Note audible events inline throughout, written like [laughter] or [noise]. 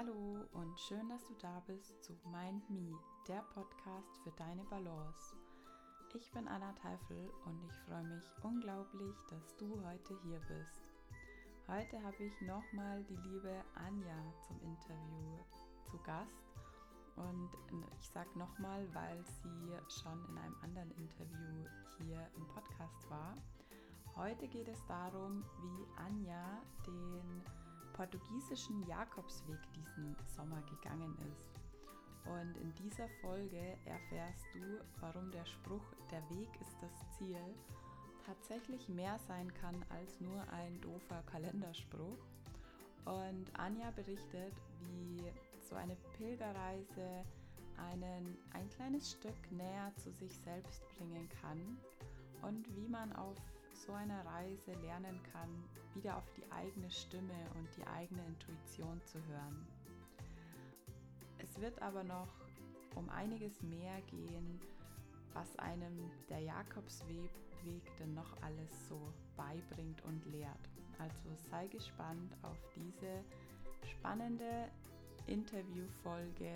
Hallo und schön, dass du da bist zu Mind Me, der Podcast für deine Balance. Ich bin Anna Teifel und ich freue mich unglaublich, dass du heute hier bist. Heute habe ich nochmal die liebe Anja zum Interview zu Gast. Und ich sage nochmal, weil sie schon in einem anderen Interview hier im Podcast war. Heute geht es darum, wie Anja den portugiesischen Jakobsweg diesen Sommer gegangen ist. Und in dieser Folge erfährst du, warum der Spruch Der Weg ist das Ziel tatsächlich mehr sein kann als nur ein doofer Kalenderspruch. Und Anja berichtet, wie so eine Pilgerreise einen ein kleines Stück näher zu sich selbst bringen kann und wie man auf so einer Reise lernen kann, wieder auf die eigene Stimme und die eigene Intuition zu hören. Es wird aber noch um einiges mehr gehen, was einem der Jakobsweg denn noch alles so beibringt und lehrt. Also sei gespannt auf diese spannende Interviewfolge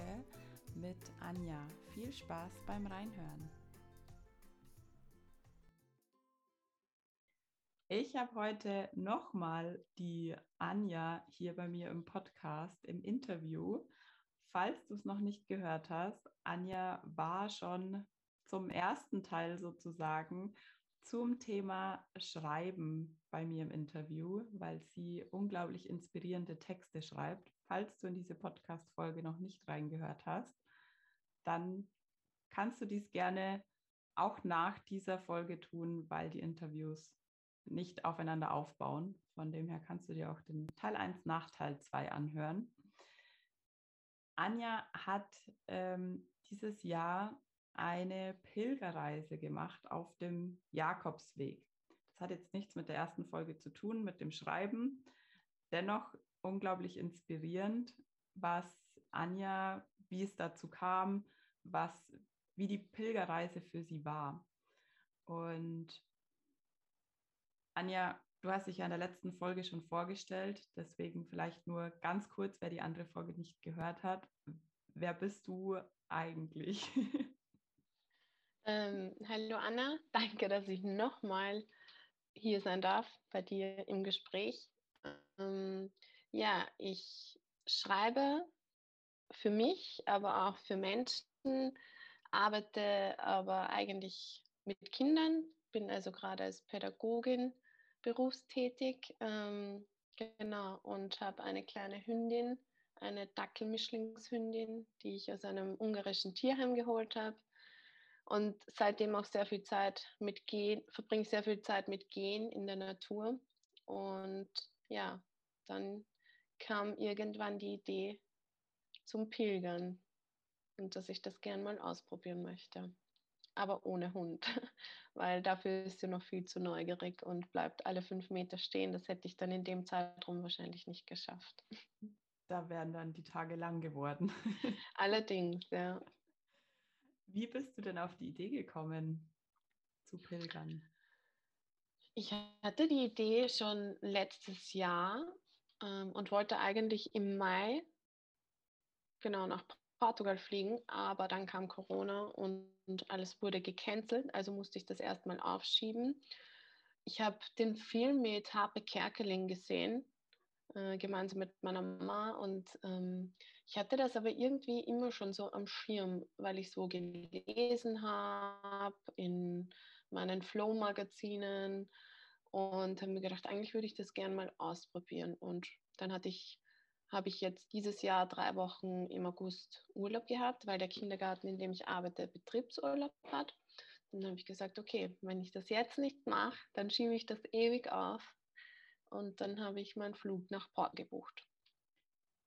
mit Anja. Viel Spaß beim Reinhören. Ich habe heute nochmal die Anja hier bei mir im Podcast im Interview. Falls du es noch nicht gehört hast, Anja war schon zum ersten Teil sozusagen zum Thema Schreiben bei mir im Interview, weil sie unglaublich inspirierende Texte schreibt. Falls du in diese Podcast-Folge noch nicht reingehört hast, dann kannst du dies gerne auch nach dieser Folge tun, weil die Interviews nicht aufeinander aufbauen. Von dem her kannst du dir auch den Teil 1 nach Teil 2 anhören. Anja hat ähm, dieses Jahr eine Pilgerreise gemacht auf dem Jakobsweg. Das hat jetzt nichts mit der ersten Folge zu tun, mit dem Schreiben. Dennoch unglaublich inspirierend, was Anja, wie es dazu kam, was, wie die Pilgerreise für sie war. Und Anja, du hast dich ja in der letzten Folge schon vorgestellt, deswegen vielleicht nur ganz kurz, wer die andere Folge nicht gehört hat. Wer bist du eigentlich? [laughs] Ähm, hallo Anna, danke, dass ich nochmal hier sein darf bei dir im Gespräch. Ähm, ja, ich schreibe für mich, aber auch für Menschen, arbeite aber eigentlich mit Kindern, bin also gerade als Pädagogin berufstätig, ähm, genau, und habe eine kleine Hündin, eine Dackelmischlingshündin, die ich aus einem ungarischen Tierheim geholt habe und seitdem auch sehr viel Zeit mit Gehen, verbringe sehr viel Zeit mit Gehen in der Natur. Und ja, dann kam irgendwann die Idee zum Pilgern und dass ich das gern mal ausprobieren möchte. Aber ohne Hund, [laughs] weil dafür ist sie noch viel zu neugierig und bleibt alle fünf Meter stehen. Das hätte ich dann in dem Zeitraum wahrscheinlich nicht geschafft. Da wären dann die Tage lang geworden. [laughs] Allerdings, ja. Wie bist du denn auf die Idee gekommen, zu pilgern? Ich hatte die Idee schon letztes Jahr ähm, und wollte eigentlich im Mai genau nach Portugal fliegen, aber dann kam Corona und, alles wurde gecancelt, also musste ich das erstmal aufschieben. Ich habe den Film mit Harpe Kerkeling gesehen äh, gemeinsam mit meiner Mama. Und ähm, ich hatte das aber irgendwie immer schon so am Schirm, weil ich so gelesen habe in meinen Flow-Magazinen und habe mir gedacht, eigentlich würde ich das gerne mal ausprobieren. Und dann hatte ich habe ich jetzt dieses Jahr drei Wochen im August Urlaub gehabt, weil der Kindergarten, in dem ich arbeite, Betriebsurlaub hat. Dann habe ich gesagt, okay, wenn ich das jetzt nicht mache, dann schiebe ich das ewig auf und dann habe ich meinen Flug nach Port gebucht.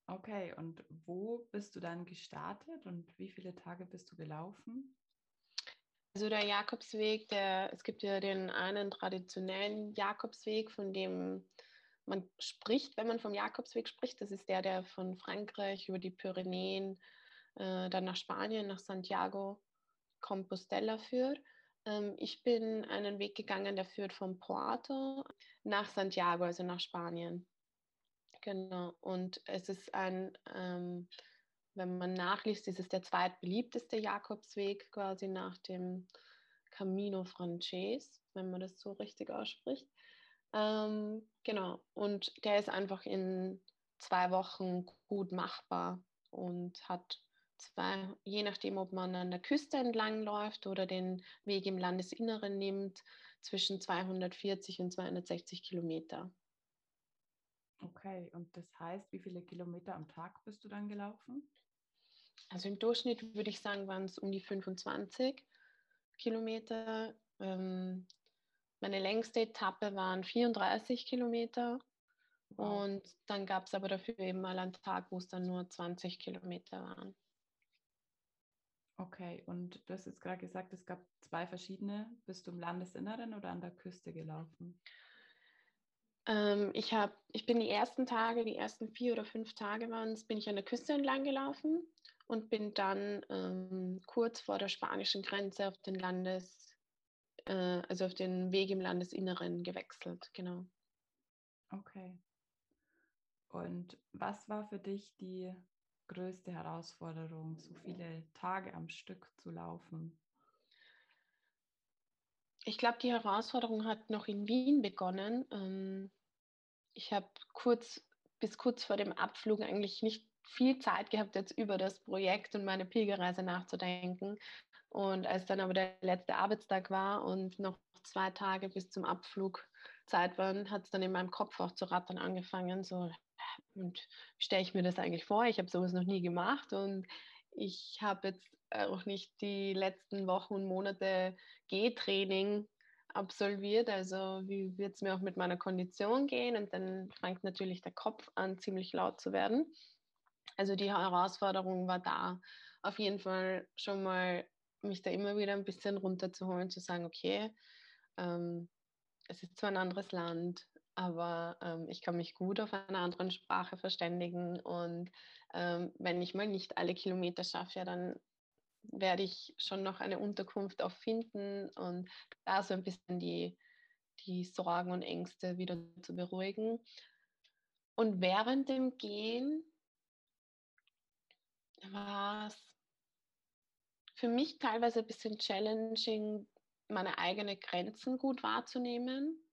Okay, und wo bist du dann gestartet und wie viele Tage bist du gelaufen? Also der Jakobsweg, der, es gibt ja den einen traditionellen Jakobsweg, von dem man spricht, wenn man vom Jakobsweg spricht. Das ist der, der von Frankreich über die Pyrenäen, äh, dann nach Spanien, nach Santiago Compostela führt. Ähm, ich bin einen Weg gegangen, der führt von Porto nach Santiago, also nach Spanien. genau. Und es ist ein, ähm, wenn man nachliest, ist es der zweitbeliebteste Jakobsweg quasi nach dem Camino Frances, wenn man das so richtig ausspricht. Ähm, genau. Und der ist einfach in zwei Wochen gut machbar und hat zwei, je nachdem, ob man an der Küste entlang läuft oder den Weg im Landesinneren nimmt, zwischen 240 und 260 Kilometer. Okay, und das heißt, wie viele Kilometer am Tag bist du dann gelaufen? Also im Durchschnitt würde ich sagen, waren es um die 25 Kilometer. Ähm, meine längste Etappe waren 34 Kilometer. Wow. Und dann gab es aber dafür eben mal einen Tag, wo es dann nur 20 Kilometer waren. Okay, und du hast jetzt gerade gesagt, es gab zwei verschiedene. Bist du im Landesinneren oder an der Küste gelaufen? Ähm, ich, hab, ich bin die ersten Tage, die ersten vier oder fünf Tage waren es, bin ich an der Küste entlang gelaufen und bin dann ähm, kurz vor der spanischen Grenze auf den Landes, äh, also auf den Weg im Landesinneren gewechselt, genau. Okay. Und was war für dich die größte Herausforderung, so viele Tage am Stück zu laufen? Ich glaube, die Herausforderung hat noch in Wien begonnen. Ähm, ich habe kurz bis kurz vor dem Abflug eigentlich nicht viel Zeit gehabt, jetzt über das Projekt und meine Pilgerreise nachzudenken. Und als dann aber der letzte Arbeitstag war und noch zwei Tage bis zum Abflug Zeit waren, hat es dann in meinem Kopf auch zu rattern angefangen. So, und stelle ich mir das eigentlich vor? Ich habe sowas noch nie gemacht und ich habe jetzt auch nicht die letzten Wochen und Monate G-Training absolviert. Also wie wird es mir auch mit meiner Kondition gehen? Und dann fängt natürlich der Kopf an, ziemlich laut zu werden. Also die Herausforderung war da, auf jeden Fall schon mal mich da immer wieder ein bisschen runterzuholen, zu sagen, okay, ähm, es ist zwar ein anderes Land, aber ähm, ich kann mich gut auf einer anderen Sprache verständigen und ähm, wenn ich mal nicht alle Kilometer schaffe, ja, dann werde ich schon noch eine Unterkunft auch finden und da so ein bisschen die, die Sorgen und Ängste wieder zu beruhigen. Und während dem Gehen war es für mich teilweise ein bisschen challenging, meine eigenen Grenzen gut wahrzunehmen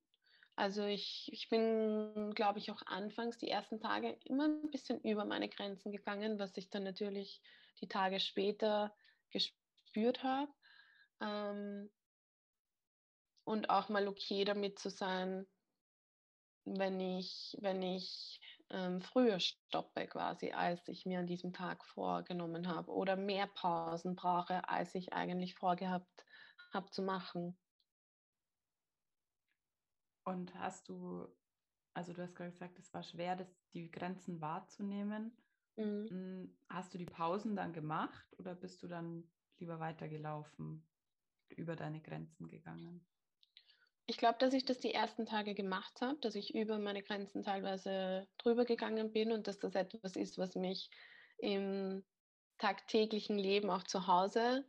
also ich, ich bin, glaube ich, auch anfangs die ersten Tage immer ein bisschen über meine Grenzen gegangen, was ich dann natürlich die Tage später gespürt habe. Ähm, und auch mal okay damit zu sein, wenn ich, wenn ich ähm, früher stoppe quasi, als ich mir an diesem Tag vorgenommen habe oder mehr Pausen brauche, als ich eigentlich vorgehabt habe zu machen. Und hast du, also du hast gerade gesagt, es war schwer, das, die Grenzen wahrzunehmen. Mhm. Hm, hast du die Pausen dann gemacht oder bist du dann lieber weitergelaufen, über deine Grenzen gegangen? Ich glaube, dass ich das die ersten Tage gemacht habe, dass ich über meine Grenzen teilweise drüber gegangen bin und dass das etwas ist, was mich im tagtäglichen Leben auch zu Hause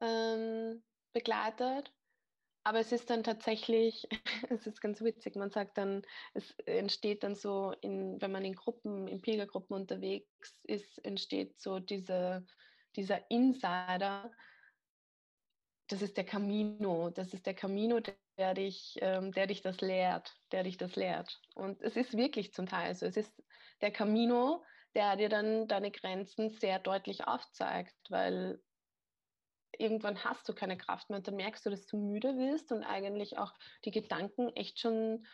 ähm, begleitet. Aber es ist dann tatsächlich, [laughs] es ist ganz witzig, man sagt dann, es entsteht dann so, in, wenn man in Gruppen, in Pilgergruppen unterwegs ist, entsteht so diese, dieser Insider, das ist der Camino, das ist der Camino, der dich, ähm, der dich das lehrt, der dich das lehrt. Und es ist wirklich zum Teil so, es ist der Camino, der dir dann deine Grenzen sehr deutlich aufzeigt, weil irgendwann hast du keine Kraft mehr und dann merkst du, dass du müde wirst und eigentlich auch die Gedanken echt schon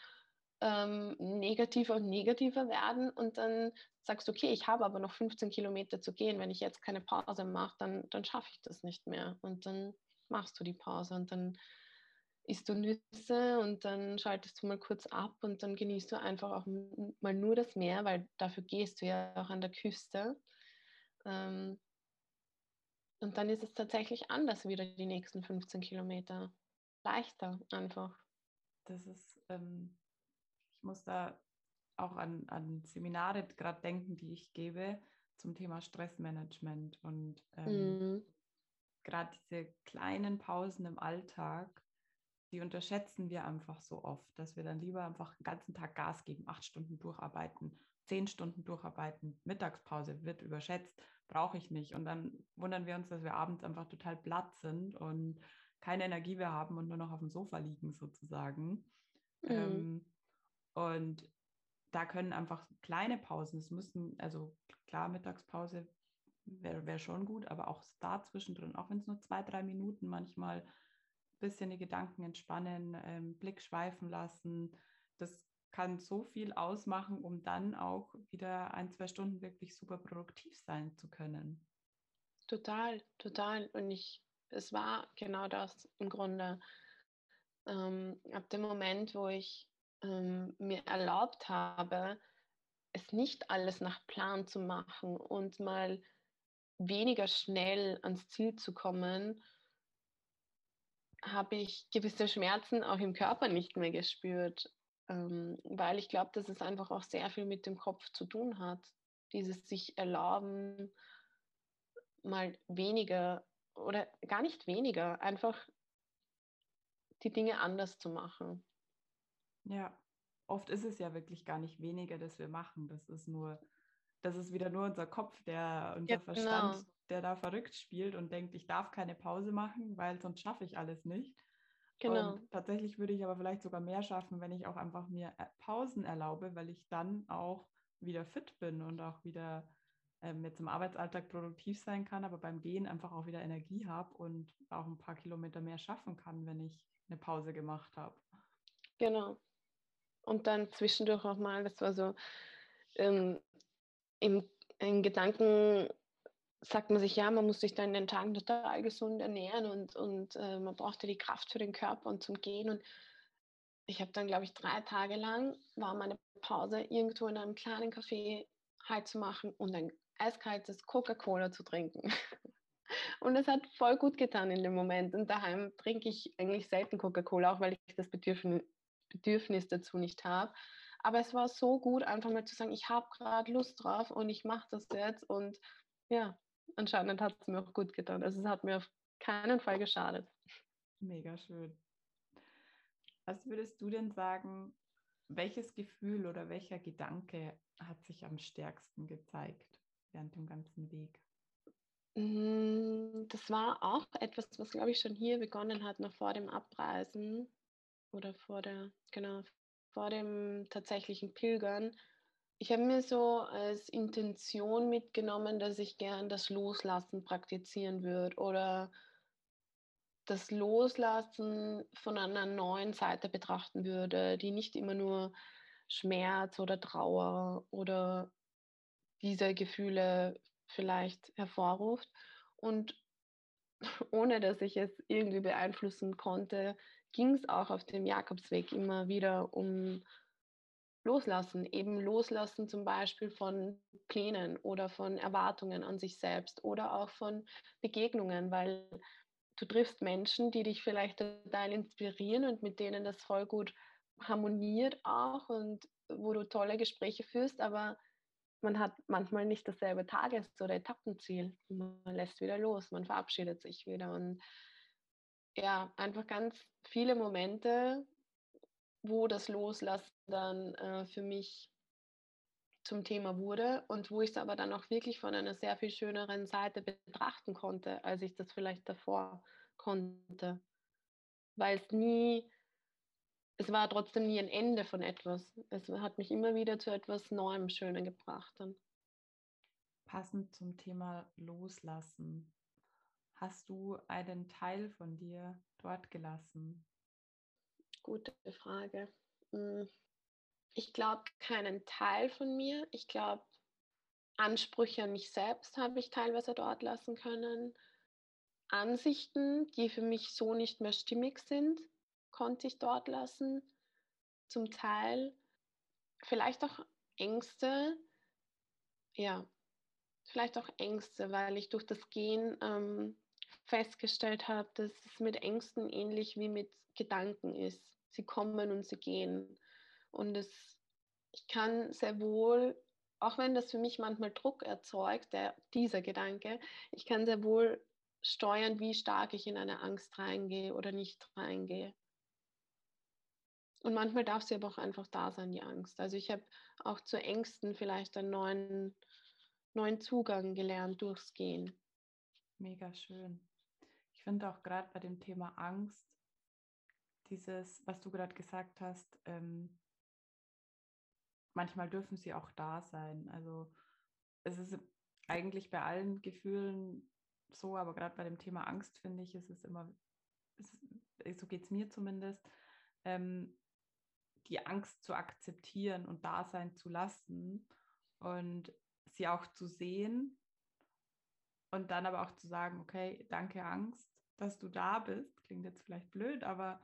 ähm, negativer und negativer werden. Und dann sagst du, okay, ich habe aber noch 15 Kilometer zu gehen, wenn ich jetzt keine Pause mache, dann, dann schaffe ich das nicht mehr. Und dann machst du die Pause und dann isst du Nüsse und dann schaltest du mal kurz ab und dann genießt du einfach auch mal nur das Meer, weil dafür gehst du ja auch an der Küste. Ähm, und dann ist es tatsächlich anders wieder die nächsten 15 Kilometer. Leichter einfach. Das ist, ähm, ich muss da auch an, an Seminare gerade denken, die ich gebe zum Thema Stressmanagement und ähm, mhm. gerade diese kleinen Pausen im Alltag, die unterschätzen wir einfach so oft, dass wir dann lieber einfach den ganzen Tag Gas geben, acht Stunden durcharbeiten, zehn Stunden durcharbeiten, Mittagspause wird überschätzt, brauche ich nicht. Und dann wundern wir uns, dass wir abends einfach total platt sind und keine Energie mehr haben und nur noch auf dem Sofa liegen sozusagen. Mhm. Ähm, und da können einfach kleine Pausen, es müssen, also klar, Mittagspause wäre wär schon gut, aber auch da zwischendrin, auch wenn es nur zwei, drei Minuten manchmal bisschen die Gedanken entspannen, ähm, Blick schweifen lassen, das kann so viel ausmachen, um dann auch wieder ein, zwei Stunden wirklich super produktiv sein zu können. Total, total. Und ich, es war genau das im Grunde. Ähm, ab dem Moment, wo ich ähm, mir erlaubt habe, es nicht alles nach Plan zu machen und mal weniger schnell ans Ziel zu kommen, habe ich gewisse Schmerzen auch im Körper nicht mehr gespürt, ähm, weil ich glaube, dass es einfach auch sehr viel mit dem Kopf zu tun hat. Dieses sich erlauben, mal weniger oder gar nicht weniger, einfach die Dinge anders zu machen. Ja, oft ist es ja wirklich gar nicht weniger, dass wir machen. Das ist nur, das ist wieder nur unser Kopf, der, unser ja, Verstand, genau. Der da verrückt spielt und denkt, ich darf keine Pause machen, weil sonst schaffe ich alles nicht. Genau. Und tatsächlich würde ich aber vielleicht sogar mehr schaffen, wenn ich auch einfach mir äh, Pausen erlaube, weil ich dann auch wieder fit bin und auch wieder ähm, jetzt im Arbeitsalltag produktiv sein kann, aber beim Gehen einfach auch wieder Energie habe und auch ein paar Kilometer mehr schaffen kann, wenn ich eine Pause gemacht habe. Genau, und dann zwischendurch auch mal, das war so, ähm, im, in Gedanken sagt man sich, ja, man muss sich dann in den Tagen total gesund ernähren und, und äh, man braucht ja die Kraft für den Körper und zum Gehen. Und ich habe dann, glaube ich, drei Tage lang, war meine Pause, irgendwo in einem kleinen Café halt zu machen und ein eiskaltes Coca-Cola zu trinken. [laughs] Und es hat voll gut getan in dem Moment. Und daheim trinke ich eigentlich selten Coca-Cola, auch weil ich das Bedürfnis, Bedürfnis dazu nicht habe. Aber es war so gut, einfach mal zu sagen, ich habe gerade Lust drauf und ich mache das jetzt. Und ja, anscheinend hat es mir auch gut getan. Also es hat mir auf keinen Fall geschadet. Mega schön. Was würdest du denn sagen, welches Gefühl oder welcher Gedanke hat sich am stärksten gezeigt während dem ganzen Weg? Mm, das war auch etwas, was, glaube ich, schon hier begonnen hat, noch vor dem Abreisen oder vor der, genau, vor dem tatsächlichen Pilgern. Ich habe mir so als Intention mitgenommen, dass ich gern das Loslassen praktizieren würde oder das Loslassen von einer neuen Seite betrachten würde, die nicht immer nur Schmerz oder Trauer oder diese Gefühle vielleicht hervorruft. Und [laughs] ohne dass ich es irgendwie beeinflussen konnte, ging es auch auf dem Jakobsweg immer wieder um Loslassen, eben Loslassen zum Beispiel von Plänen oder von Erwartungen an sich selbst oder auch von Begegnungen, weil du triffst Menschen, die dich vielleicht total inspirieren und mit denen das voll gut harmoniert auch und wo du tolle Gespräche führst, aber man hat manchmal nicht dasselbe Tages- oder Etappenziel. Man lässt wieder los, man verabschiedet sich wieder und ja, einfach ganz viele Momente, wo das Loslassen dann äh, für mich zum Thema wurde und wo ich es aber dann auch wirklich von einer sehr viel schöneren Seite betrachten konnte, als ich das vielleicht davor konnte. Weil es nie, es war trotzdem nie ein Ende von etwas. Es hat mich immer wieder zu etwas Neuem, Schönem gebracht. Dann. Passend zum Thema Loslassen. Hast du einen Teil von dir dort gelassen? Gute Frage. Hm, ich glaube keinen Teil von mir. Ich glaube, Ansprüche an mich selbst habe ich teilweise dort lassen können. Ansichten, die für mich so nicht mehr stimmig sind, konnte ich dort lassen. Zum Teil vielleicht auch Ängste. Ja, vielleicht auch Ängste, weil ich durch das Gehen ähm, festgestellt habe, dass es mit Ängsten ähnlich wie mit Gedanken ist. Sie kommen und sie gehen. Und es, ich kann sehr wohl, auch wenn das für mich manchmal Druck erzeugt, der, dieser Gedanke, ich kann sehr wohl steuern, wie stark ich in eine Angst reingehe oder nicht reingehe. Und manchmal darf sie aber auch einfach da sein, die Angst. Also ich habe auch zu Ängsten vielleicht einen neuen, neuen Zugang gelernt durchs Gehen. Mega schön. Ich finde auch gerade bei dem Thema Angst, dieses, was du gerade gesagt hast, ähm, manchmal dürfen sie auch da sein. Also es ist eigentlich bei allen Gefühlen so, aber gerade bei dem Thema Angst finde ich, ist es immer, ist, so geht es mir zumindest, ähm, die Angst zu akzeptieren und da sein zu lassen und sie auch zu sehen und dann aber auch zu sagen, okay, danke Angst, dass du da bist. Klingt jetzt vielleicht blöd, aber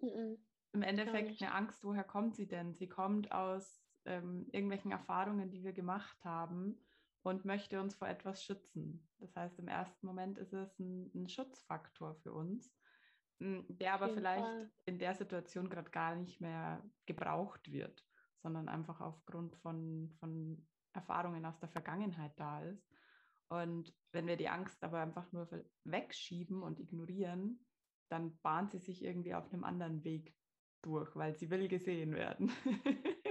mhm. im Endeffekt eine Angst, woher kommt sie denn? Sie kommt aus ähm, irgendwelchen Erfahrungen, die wir gemacht haben und möchte uns vor etwas schützen. Das heißt, im ersten Moment ist es ein, ein Schutzfaktor für uns, hm, der aber vielleicht Fall. in der Situation gerade gar nicht mehr gebraucht wird, sondern einfach aufgrund von, von Erfahrungen aus der Vergangenheit da ist. Und wenn wir die Angst aber einfach nur wegschieben und ignorieren, dann bahnt sie sich irgendwie auf einem anderen Weg durch, weil sie will gesehen werden. [laughs]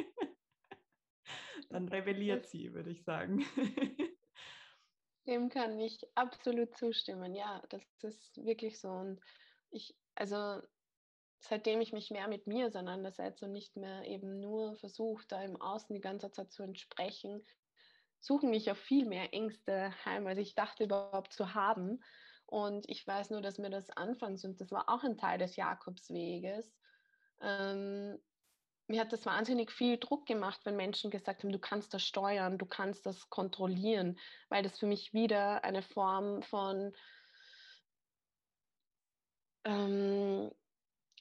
dann rebelliert sie, würde ich sagen. [laughs] Dem kann ich absolut zustimmen. Ja, das ist wirklich so. Und ich, also seitdem ich mich mehr mit mir auseinandersetze und nicht mehr eben nur versuche, da im Außen die ganze Zeit zu entsprechen, suchen mich auch viel mehr Ängste heim, als ich dachte überhaupt zu haben. Und ich weiß nur, dass mir das anfangs, und das war auch ein Teil des Jakobsweges, ähm, mir hat das wahnsinnig viel Druck gemacht, wenn Menschen gesagt haben, du kannst das steuern, du kannst das kontrollieren, weil das für mich wieder eine Form von ähm,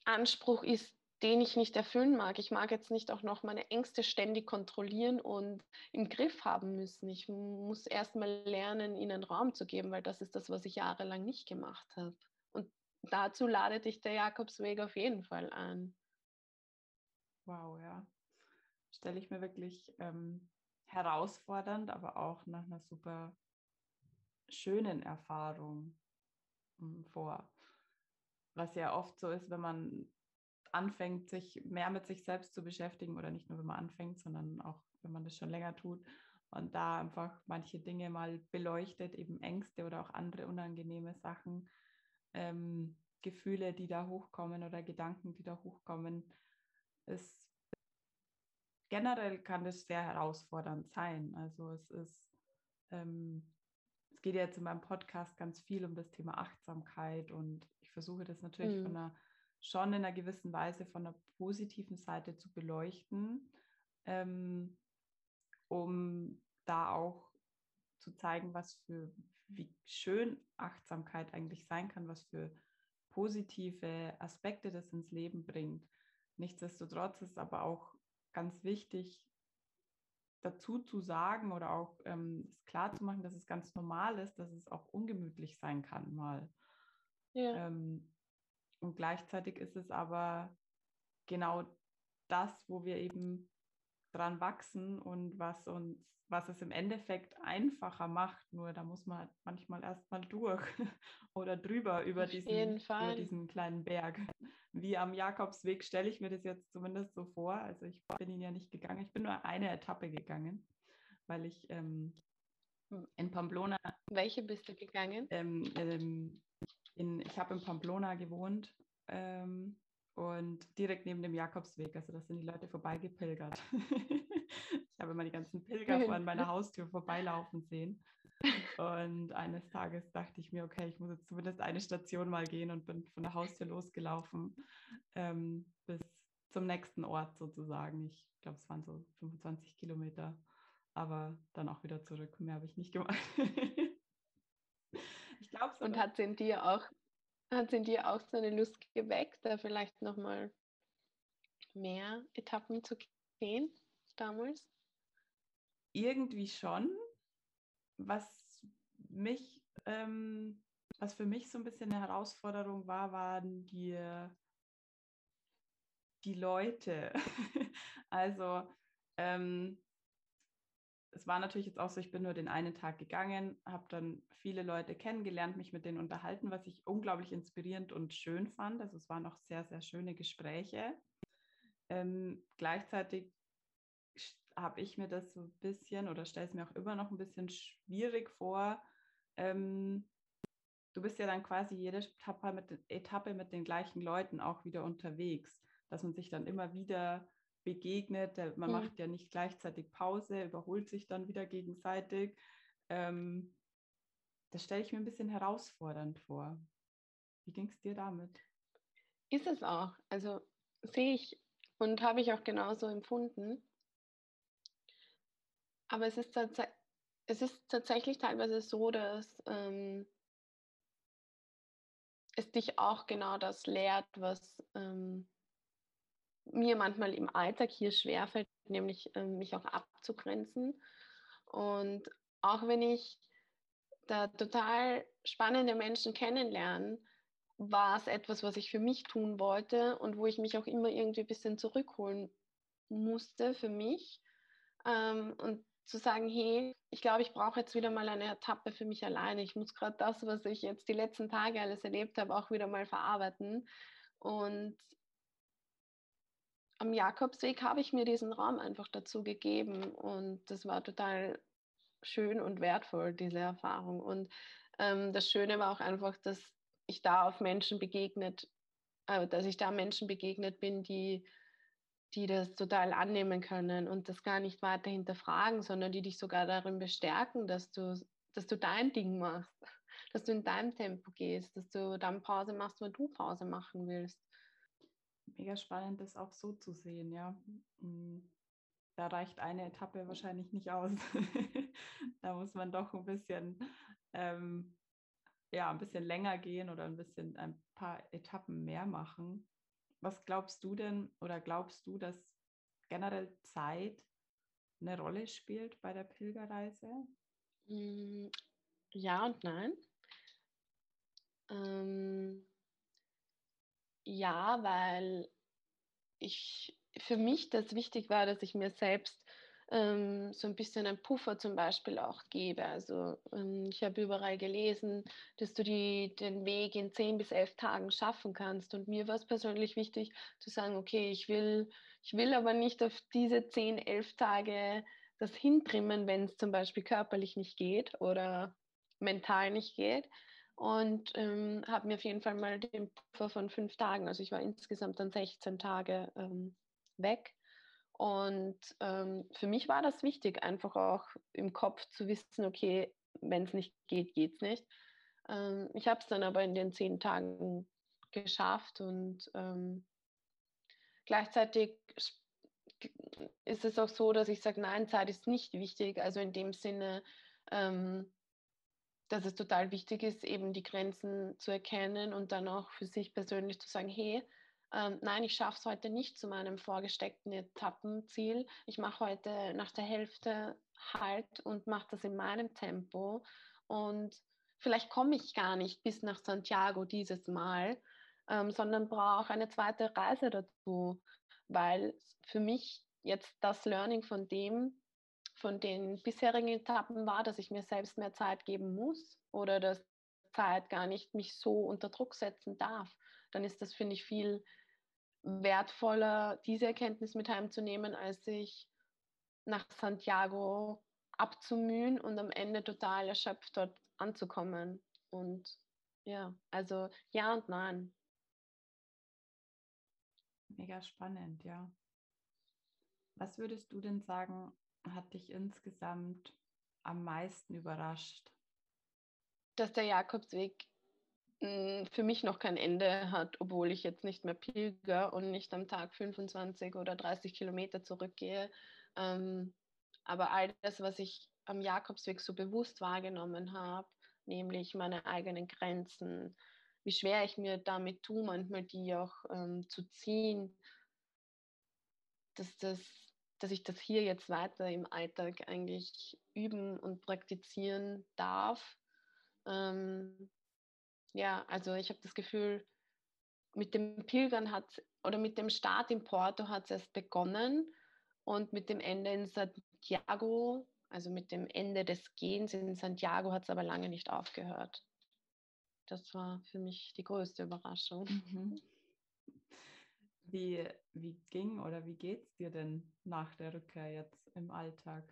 Anspruch ist, den ich nicht erfüllen mag. Ich mag jetzt nicht auch noch meine Ängste ständig kontrollieren und im Griff haben müssen. Ich muss erst mal lernen, ihnen Raum zu geben, weil das ist das, was ich jahrelang nicht gemacht habe. Und dazu ladet dich der Jakobsweg auf jeden Fall ein. Wow, ja. Stelle ich mir wirklich ähm, herausfordernd, aber auch nach einer super schönen Erfahrung hm, vor. Was ja oft so ist, wenn man anfängt, sich mehr mit sich selbst zu beschäftigen oder nicht nur, wenn man anfängt, sondern auch, wenn man das schon länger tut und da einfach manche Dinge mal beleuchtet, eben Ängste oder auch andere unangenehme Sachen, ähm, Gefühle, die da hochkommen oder Gedanken, die da hochkommen, ist generell kann das sehr herausfordernd sein. Also es ist, ähm, es geht jetzt in meinem Podcast ganz viel um das Thema Achtsamkeit und ich versuche das natürlich mhm. von einer schon in einer gewissen Weise von der positiven Seite zu beleuchten, ähm, um da auch zu zeigen, was für, wie schön Achtsamkeit eigentlich sein kann, was für positive Aspekte das ins Leben bringt. Nichtsdestotrotz ist aber auch ganz wichtig, dazu zu sagen oder auch ähm, klar zu machen, dass es ganz normal ist, dass es auch ungemütlich sein kann mal. Ja. Ähm, und gleichzeitig ist es aber genau das, wo wir eben dran wachsen und was uns, was es im Endeffekt einfacher macht. Nur da muss man halt manchmal erstmal durch [laughs] oder drüber über diesen, über diesen kleinen Berg. Wie am Jakobsweg stelle ich mir das jetzt zumindest so vor. Also ich bin ihn ja nicht gegangen. Ich bin nur eine Etappe gegangen, weil ich ähm, hm. in Pamplona. Welche bist du gegangen? Ähm, ähm, in, ich habe in Pamplona gewohnt ähm, und direkt neben dem Jakobsweg. Also das sind die Leute vorbeigepilgert. [laughs] ich habe immer die ganzen Pilger vor an meiner Haustür vorbeilaufen sehen. Und eines Tages dachte ich mir, okay, ich muss jetzt zumindest eine Station mal gehen und bin von der Haustür losgelaufen ähm, bis zum nächsten Ort sozusagen. Ich glaube, es waren so 25 Kilometer, aber dann auch wieder zurück. Mehr habe ich nicht gemacht. [laughs] Ich glaube Und hat es in dir auch, hat in dir auch so eine Lust geweckt, da vielleicht nochmal mehr Etappen zu gehen damals? Irgendwie schon. Was mich, ähm, was für mich so ein bisschen eine Herausforderung war, waren die, die Leute. [laughs] also ähm, es war natürlich jetzt auch so, ich bin nur den einen Tag gegangen, habe dann viele Leute kennengelernt, mich mit denen unterhalten, was ich unglaublich inspirierend und schön fand. Also es waren auch sehr, sehr schöne Gespräche. Ähm, gleichzeitig habe ich mir das so ein bisschen oder stelle es mir auch immer noch ein bisschen schwierig vor. Ähm, du bist ja dann quasi jede Etappe mit, Etappe mit den gleichen Leuten auch wieder unterwegs, dass man sich dann immer wieder begegnet. Man mhm. macht ja nicht gleichzeitig Pause, überholt sich dann wieder gegenseitig. Ähm, das stelle ich mir ein bisschen herausfordernd vor. Wie ging es dir damit? Ist es auch. Also sehe ich und habe ich auch genauso empfunden. Aber es ist, es ist tatsächlich teilweise so, dass ähm, es dich auch genau das lehrt, was ähm, mir manchmal im Alltag hier schwerfällt, nämlich ähm, mich auch abzugrenzen. Und auch wenn ich da total spannende Menschen kennenlerne, war es etwas, was ich für mich tun wollte und wo ich mich auch immer irgendwie ein bisschen zurückholen musste für mich. Ähm, und zu sagen, hey, ich glaube, ich brauche jetzt wieder mal eine Etappe für mich alleine. Ich muss gerade das, was ich jetzt die letzten Tage alles erlebt habe, auch wieder mal verarbeiten. Und am Jakobsweg habe ich mir diesen Raum einfach dazu gegeben und das war total schön und wertvoll, diese Erfahrung. Und ähm, das Schöne war auch einfach, dass ich da auf Menschen begegnet, äh, dass ich da Menschen begegnet bin, die, die das total annehmen können und das gar nicht weiter hinterfragen, sondern die dich sogar darin bestärken, dass du, dass du dein Ding machst, [laughs] dass du in deinem Tempo gehst, dass du dann Pause machst, weil du Pause machen willst mega spannend, das auch so zu sehen, ja. Hm, da reicht eine Etappe wahrscheinlich nicht aus. [laughs] da muss man doch ein bisschen, ähm, ja, ein bisschen länger gehen oder ein bisschen ein paar Etappen mehr machen. Was glaubst du denn oder glaubst du, dass generell Zeit eine Rolle spielt bei der Pilgerreise? Hm, ja und nein. Ähm, ja, weil ich für mich das wichtig war, dass ich mir selbst ähm, so ein bisschen einen Puffer zum Beispiel auch gebe. Also ähm, ich habe überall gelesen, dass du die, den Weg in zehn bis elf Tagen schaffen kannst. Und mir war es persönlich wichtig zu sagen, okay, ich will, ich will aber nicht auf diese zehn, elf Tage das hintrimmen, wenn es zum Beispiel körperlich nicht geht oder mental nicht geht, und ähm, habe mir auf jeden Fall mal den Puffer von fünf Tagen, also ich war insgesamt dann 16 Tage ähm, weg. Und ähm, für mich war das wichtig, einfach auch im Kopf zu wissen, okay, wenn es nicht geht, geht es nicht. Ähm, ich habe es dann aber in den zehn Tagen geschafft und ähm, gleichzeitig ist es auch so, dass ich sage, nein, Zeit ist nicht wichtig. Also in dem Sinne, ähm, dass es total wichtig ist, eben die Grenzen zu erkennen und dann auch für sich persönlich zu sagen, hey, ähm, nein, ich schaffe es heute nicht zu meinem vorgesteckten Etappenziel. Ich mache heute nach der Hälfte Halt und mache das in meinem Tempo. Und vielleicht komme ich gar nicht bis nach Santiago dieses Mal, ähm, sondern brauche eine zweite Reise dazu, weil für mich jetzt das Learning von dem von den bisherigen Etappen war, dass ich mir selbst mehr Zeit geben muss oder dass Zeit gar nicht mich so unter Druck setzen darf, dann ist das, finde ich, viel wertvoller, diese Erkenntnis mit heimzunehmen, als sich nach Santiago abzumühen und am Ende total erschöpft dort anzukommen. Und ja, also ja und nein. Mega spannend, ja. Was würdest du denn sagen, hat dich insgesamt am meisten überrascht? Dass der Jakobsweg hm, für mich noch kein Ende hat, obwohl ich jetzt nicht mehr pilger und nicht am Tag 25 oder 30 Kilometer zurückgehe. Ähm, aber all das, was ich am Jakobsweg so bewusst wahrgenommen habe, nämlich meine eigenen Grenzen, wie schwer ich mir damit tue, manchmal die auch ähm, zu ziehen, dass das dass ich das hier jetzt weiter im Alltag eigentlich üben und praktizieren darf. Ähm, ja, also ich habe das Gefühl, mit dem Pilgern hat oder mit dem Start in Porto hat es erst begonnen und mit dem Ende in Santiago, also mit dem Ende des Gehens in Santiago hat es aber lange nicht aufgehört. Das war für mich die größte Überraschung. Mhm. Wie, wie ging oder wie geht es dir denn nach der Rückkehr jetzt im Alltag?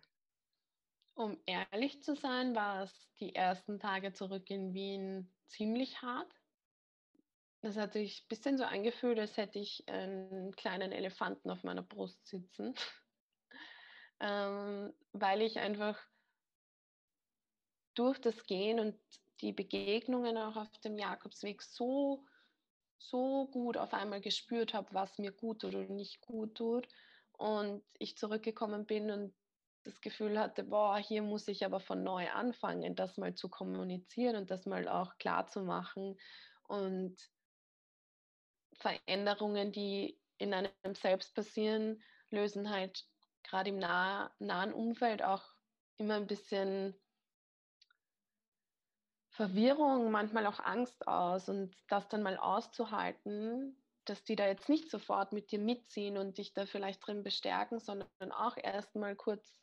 Um ehrlich zu sein, war es die ersten Tage zurück in Wien ziemlich hart. Das hat sich ein bisschen so angefühlt, als hätte ich einen kleinen Elefanten auf meiner Brust sitzen, [laughs] ähm, weil ich einfach durch das Gehen und die Begegnungen auch auf dem Jakobsweg so, so gut auf einmal gespürt habe, was mir gut tut oder nicht gut tut. Und ich zurückgekommen bin und das Gefühl hatte, boah, hier muss ich aber von neu anfangen, das mal zu kommunizieren und das mal auch klar zu machen. Und Veränderungen, die in einem selbst passieren, lösen halt gerade im nah, nahen Umfeld auch immer ein bisschen Verwirrung, manchmal auch Angst aus. Und das dann mal auszuhalten, dass die da jetzt nicht sofort mit dir mitziehen und dich da vielleicht drin bestärken, sondern auch erstmal kurz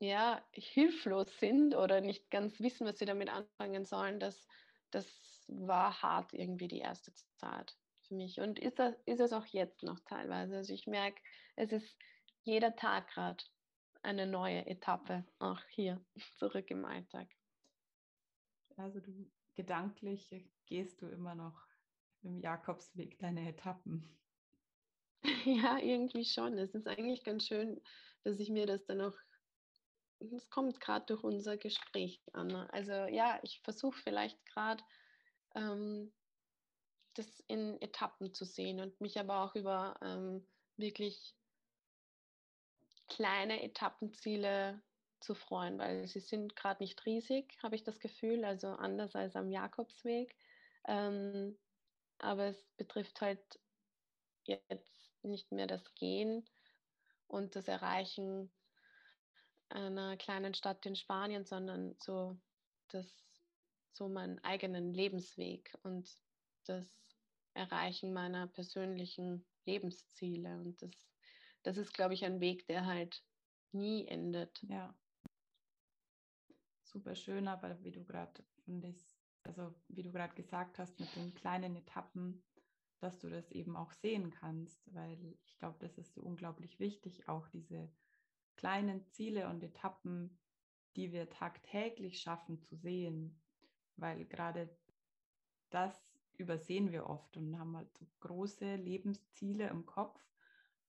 ja, hilflos sind oder nicht ganz wissen, was sie damit anfangen sollen, das, das war hart irgendwie die erste Zeit für mich. Und ist, das, ist es auch jetzt noch teilweise. Also ich merke, es ist jeder Tag gerade eine neue Etappe, auch hier [laughs] zurück im Alltag. Also du gedanklich gehst du immer noch im Jakobsweg deine Etappen. [laughs] Ja, irgendwie schon. Es ist eigentlich ganz schön, dass ich mir das dann auch es kommt gerade durch unser Gespräch an. Ne? Also ja, ich versuche vielleicht gerade ähm, das in Etappen zu sehen und mich aber auch über ähm, wirklich kleine Etappenziele zu freuen, weil sie sind gerade nicht riesig, habe ich das Gefühl, also anders als am Jakobsweg. Ähm, aber es betrifft halt jetzt nicht mehr das Gehen und das Erreichen einer kleinen Stadt in Spanien, sondern so das so meinen eigenen Lebensweg und das Erreichen meiner persönlichen Lebensziele. Und das, das ist, glaube ich, ein Weg, der halt nie endet. Ja. Super schön, aber wie du gerade also wie du gerade gesagt hast, mit den kleinen Etappen, dass du das eben auch sehen kannst, weil ich glaube, das ist so unglaublich wichtig, auch diese kleinen Ziele und Etappen, die wir tagtäglich schaffen zu sehen, weil gerade das übersehen wir oft und haben halt so große Lebensziele im Kopf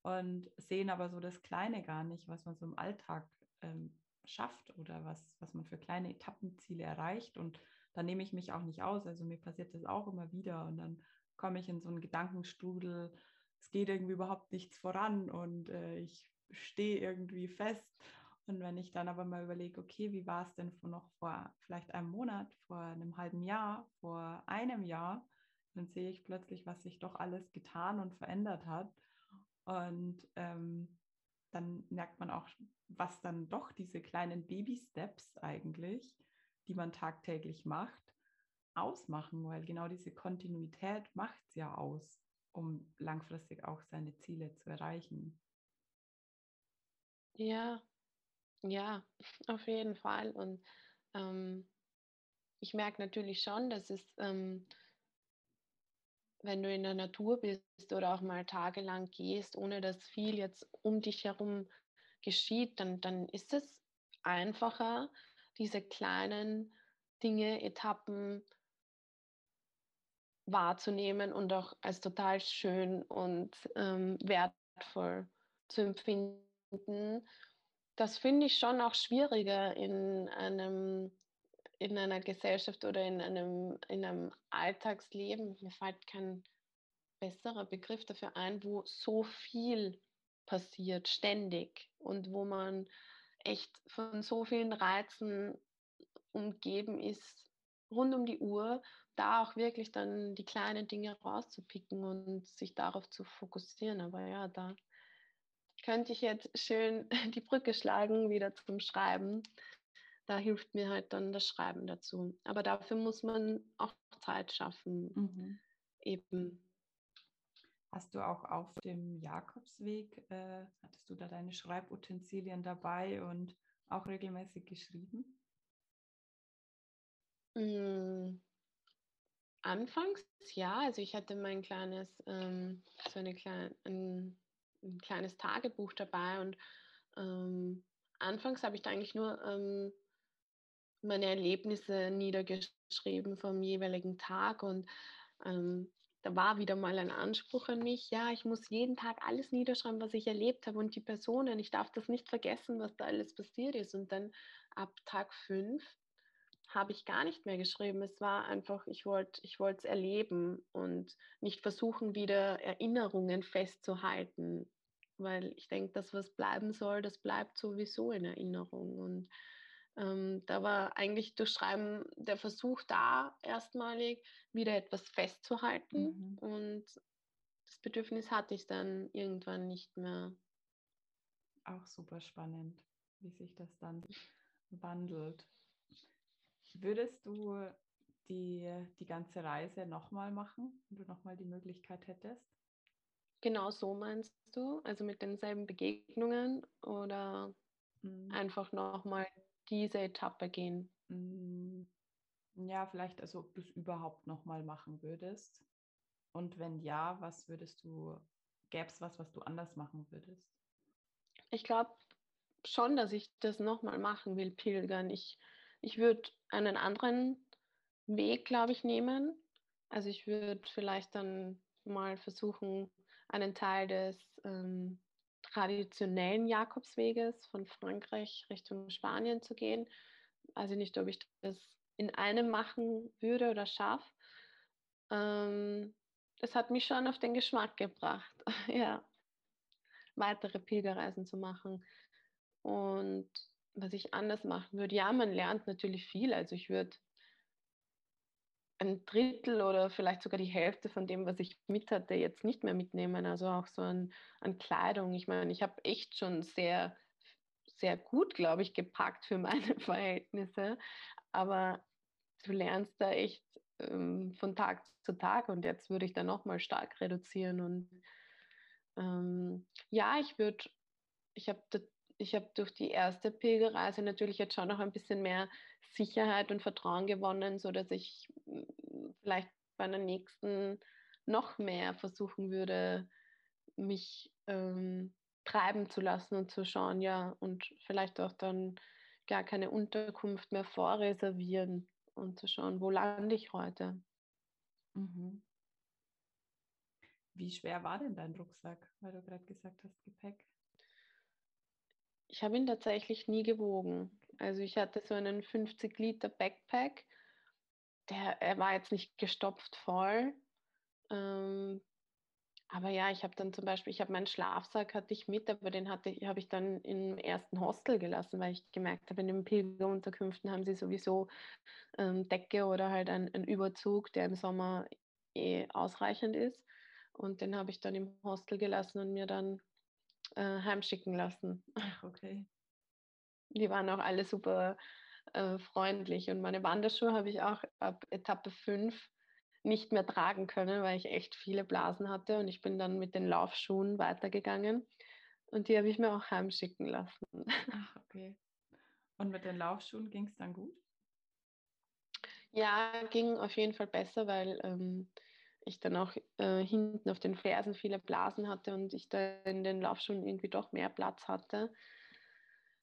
und sehen aber so das Kleine gar nicht, was man so im Alltag ähm, schafft oder was, was man für kleine Etappenziele erreicht. Und da nehme ich mich auch nicht aus. Also mir passiert das auch immer wieder und dann komme ich in so einen Gedankenstrudel, es geht irgendwie überhaupt nichts voran und äh, ich stehe irgendwie fest. Und wenn ich dann aber mal überlege, okay, wie war es denn noch vor vielleicht einem Monat, vor einem halben Jahr, vor einem Jahr, dann sehe ich plötzlich, was sich doch alles getan und verändert hat. Und ähm, dann merkt man auch, was dann doch diese kleinen Baby-Steps eigentlich, die man tagtäglich macht, ausmachen, weil genau diese Kontinuität macht es ja aus, um langfristig auch seine Ziele zu erreichen. Ja, ja, auf jeden Fall. Und ähm, ich merke natürlich schon, dass es, ähm, wenn du in der Natur bist oder auch mal tagelang gehst, ohne dass viel jetzt um dich herum geschieht, dann, dann ist es einfacher, diese kleinen Dinge, Etappen wahrzunehmen und auch als total schön und ähm, wertvoll zu empfinden. Das finde ich schon auch schwieriger in einem in einer Gesellschaft oder in einem, in einem Alltagsleben, mir fällt kein besserer Begriff dafür ein, wo so viel passiert, ständig und wo man echt von so vielen Reizen umgeben ist, rund um die Uhr, da auch wirklich dann die kleinen Dinge rauszupicken und sich darauf zu fokussieren. Aber ja, da könnte ich jetzt schön [laughs] die Brücke schlagen wieder zum Schreiben. Da hilft mir halt dann das Schreiben dazu. Aber dafür muss man auch Zeit schaffen. Mhm. Eben. Hast du auch auf dem Jakobsweg, äh, hattest du da deine Schreibutensilien dabei und auch regelmäßig geschrieben? Mm. Anfangs ja, also ich hatte mein kleines, ähm, so eine klein, ein, ein kleines Tagebuch dabei und ähm, anfangs habe ich da eigentlich nur ähm, meine Erlebnisse niedergeschrieben vom jeweiligen Tag und ähm, da war wieder mal ein Anspruch an mich, ja, ich muss jeden Tag alles niederschreiben, was ich erlebt habe und die Personen, ich darf das nicht vergessen, was da alles passiert ist. Und dann ab Tag fünf habe ich gar nicht mehr geschrieben. Es war einfach, ich wollte ich es erleben und nicht versuchen, wieder Erinnerungen festzuhalten, weil ich denke, das, was bleiben soll, das bleibt sowieso in Erinnerung. Und ähm, da war eigentlich durch Schreiben der Versuch da, erstmalig wieder etwas festzuhalten. Mhm. Und das Bedürfnis hatte ich dann irgendwann nicht mehr. Auch super spannend, wie sich das dann wandelt. Würdest du die, die ganze Reise nochmal machen, wenn du nochmal die Möglichkeit hättest? Genau so meinst du? Also mit denselben Begegnungen oder mhm. einfach nochmal diese Etappe gehen? Mm, ja, vielleicht, also ob du es überhaupt nochmal machen würdest. Und wenn ja, was würdest du, gäbe es was, was du anders machen würdest? Ich glaube schon, dass ich das nochmal machen will, pilgern. Ich, ich würde einen anderen Weg, glaube ich, nehmen. Also ich würde vielleicht dann mal versuchen, einen Teil des ähm, traditionellen Jakobsweges von Frankreich Richtung Spanien zu gehen. Also nicht, ob ich das in einem machen würde oder schaffe. Ähm, das hat mich schon auf den Geschmack gebracht, [laughs] ja, weitere Pilgerreisen zu machen. Und was ich anders machen würde, ja, man lernt natürlich viel. Also ich würde ein Drittel oder vielleicht sogar die Hälfte von dem, was ich mit hatte, jetzt nicht mehr mitnehmen. Also auch so an, an Kleidung. Ich meine, ich habe echt schon sehr, sehr gut, glaube ich, gepackt für [laughs] meine Verhältnisse. Aber du lernst da echt ähm, von Tag zu Tag und jetzt würde ich da nochmal stark reduzieren. Und ähm, ja, ich würde, ich habe ich habe durch die erste Pilgerreise natürlich jetzt schon noch ein bisschen mehr Sicherheit und Vertrauen gewonnen, sodass ich hm, vielleicht bei einer nächsten noch mehr versuchen würde, mich ähm, treiben zu lassen und zu schauen, ja, und vielleicht auch dann gar keine Unterkunft mehr vorreservieren und zu schauen, wo lande ich heute. Mhm. Wie schwer war denn dein Rucksack, weil du gerade gesagt hast, Gepäck? Ich habe ihn tatsächlich nie gewogen. Also ich hatte so einen 50 Liter Backpack. Der, er war jetzt nicht gestopft voll. Ähm, aber ja, ich habe dann zum Beispiel, ich habe meinen Schlafsack hatte ich mit, aber den hatte habe ich dann im ersten Hostel gelassen, weil ich gemerkt habe, in den Pilgerunterkünften haben sie sowieso ähm, Decke oder halt einen Überzug, der im Sommer eh ausreichend ist. Und den habe ich dann im Hostel gelassen und mir dann äh, heimschicken lassen. [laughs] Ach, okay. Die waren auch alle super äh, freundlich. Und meine Wanderschuhe habe ich auch ab Etappe 5 nicht mehr tragen können, weil ich echt viele Blasen hatte. Und ich bin dann mit den Laufschuhen weitergegangen. Und die habe ich mir auch heimschicken lassen. Ach, okay. Und mit den Laufschuhen ging es dann gut? Ja, ging auf jeden Fall besser, weil ähm, ich dann auch äh, hinten auf den Fersen viele Blasen hatte und ich da in den Laufschuhen irgendwie doch mehr Platz hatte.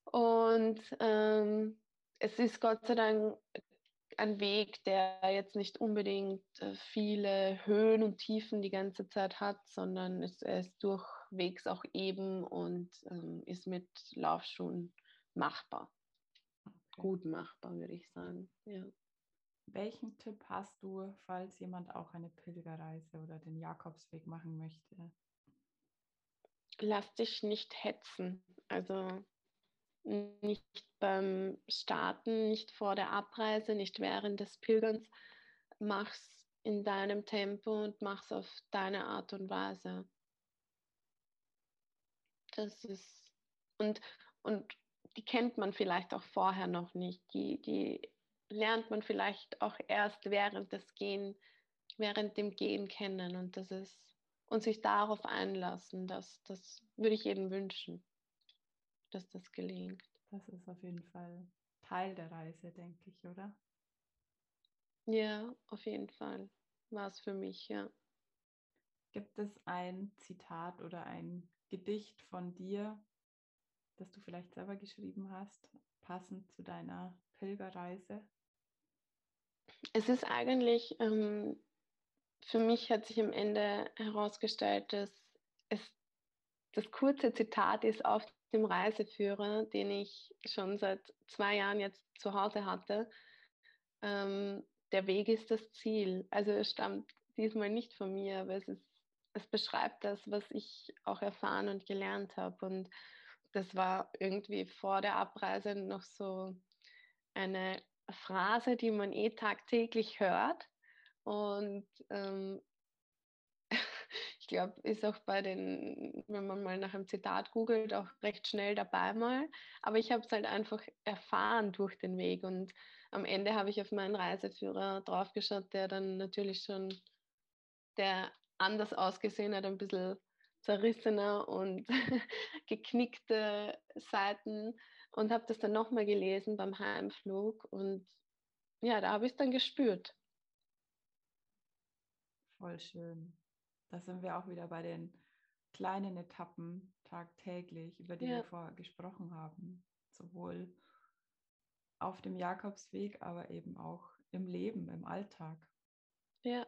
Und ähm, es ist Gott sei Dank ein Weg, der jetzt nicht unbedingt äh, viele Höhen und Tiefen die ganze Zeit hat, sondern es, ist durchwegs auch eben und ähm, ist mit Laufschuhen machbar. Gut machbar, würde ich sagen. Ja. Welchen Tipp hast du, falls jemand auch eine Pilgerreise oder den Jakobsweg machen möchte? Lass dich nicht hetzen. Also nicht beim Starten, nicht vor der Abreise, nicht während des Pilgerns. Mach's in deinem Tempo und mach's auf deine Art und Weise. Das ist und und die kennt man vielleicht auch vorher noch nicht. Die die lernt man vielleicht auch erst während des Gehen, während dem Gehen kennen und das ist und sich darauf einlassen, das, das würde ich jedem wünschen, dass das gelingt. Das ist auf jeden Fall Teil der Reise, denke ich, oder? Ja, auf jeden Fall. war es für mich, ja. Gibt es ein Zitat oder ein Gedicht von dir, das du vielleicht selber geschrieben hast, passend zu deiner Pilgerreise? Es ist eigentlich, ähm, für mich hat sich am Ende herausgestellt, dass es das kurze Zitat ist auf dem Reiseführer, den ich schon seit zwei Jahren jetzt zu Hause hatte. Ähm, der Weg ist das Ziel. Also es stammt diesmal nicht von mir, aber es, ist, es beschreibt das, was ich auch erfahren und gelernt habe. Und das war irgendwie vor der Abreise noch so eine Phrase, die man eh tagtäglich hört. Und ähm, [laughs] ich glaube, ist auch bei den, wenn man mal nach einem Zitat googelt, auch recht schnell dabei mal. Aber ich habe es halt einfach erfahren durch den Weg. Und am Ende habe ich auf meinen Reiseführer draufgeschaut, der dann natürlich schon, der anders ausgesehen hat, ein bisschen zerrissener und [laughs] geknickte Seiten und habe das dann nochmal gelesen beim Heimflug und ja, da habe ich es dann gespürt. Voll schön. Da sind wir auch wieder bei den kleinen Etappen tagtäglich, über die ja. wir vorher gesprochen haben. Sowohl auf dem Jakobsweg, aber eben auch im Leben, im Alltag. Ja.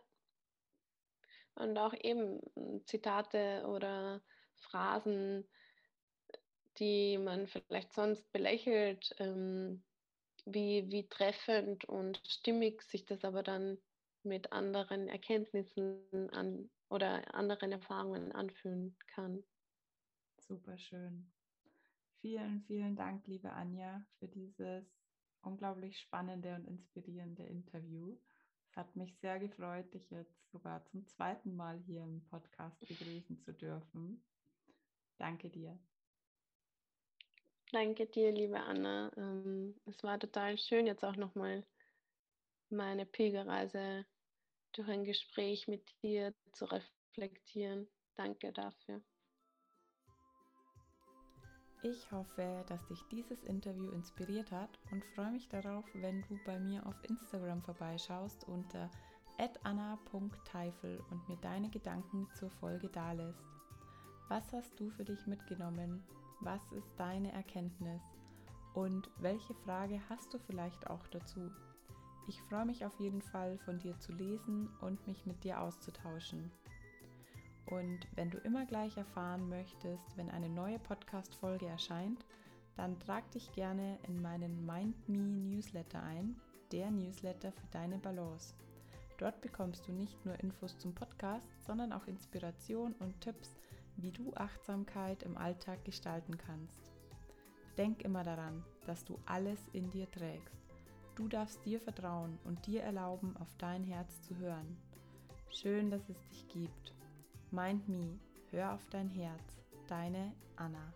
Und auch eben Zitate oder Phrasen, die man vielleicht sonst belächelt, ähm, wie, wie treffend und stimmig sich das aber dann mit anderen Erkenntnissen an oder anderen Erfahrungen anfühlen kann. Super schön. Vielen, vielen Dank, liebe Anja, für dieses unglaublich spannende und inspirierende Interview. Es hat mich sehr gefreut, dich jetzt sogar zum zweiten Mal hier im Podcast begrüßen zu dürfen. Danke dir. Danke dir, liebe Anna. Ähm, es war total schön, jetzt auch nochmal meine Pilgerreise durch ein Gespräch mit dir zu reflektieren. Danke dafür. Ich hoffe, dass dich dieses Interview inspiriert hat und freue mich darauf, wenn du bei mir auf Instagram vorbeischaust unter anna.teifel und mir deine Gedanken zur Folge dalässt. Was hast du für dich mitgenommen? Was ist deine Erkenntnis? Und welche Frage hast du vielleicht auch dazu? Ich freue mich auf jeden Fall von dir zu lesen und mich mit dir auszutauschen. Und wenn du immer gleich erfahren möchtest, wenn eine neue Podcast-Folge erscheint, dann trag dich gerne in meinen MindMe Newsletter ein, der Newsletter für deine Balance. Dort bekommst du nicht nur Infos zum Podcast, sondern auch Inspiration und Tipps, wie du Achtsamkeit im Alltag gestalten kannst. Denk immer daran, dass du alles in dir trägst. Du darfst dir vertrauen und dir erlauben, auf dein Herz zu hören. Schön, dass es dich gibt. Mind Me, hör auf dein Herz. Deine Anna.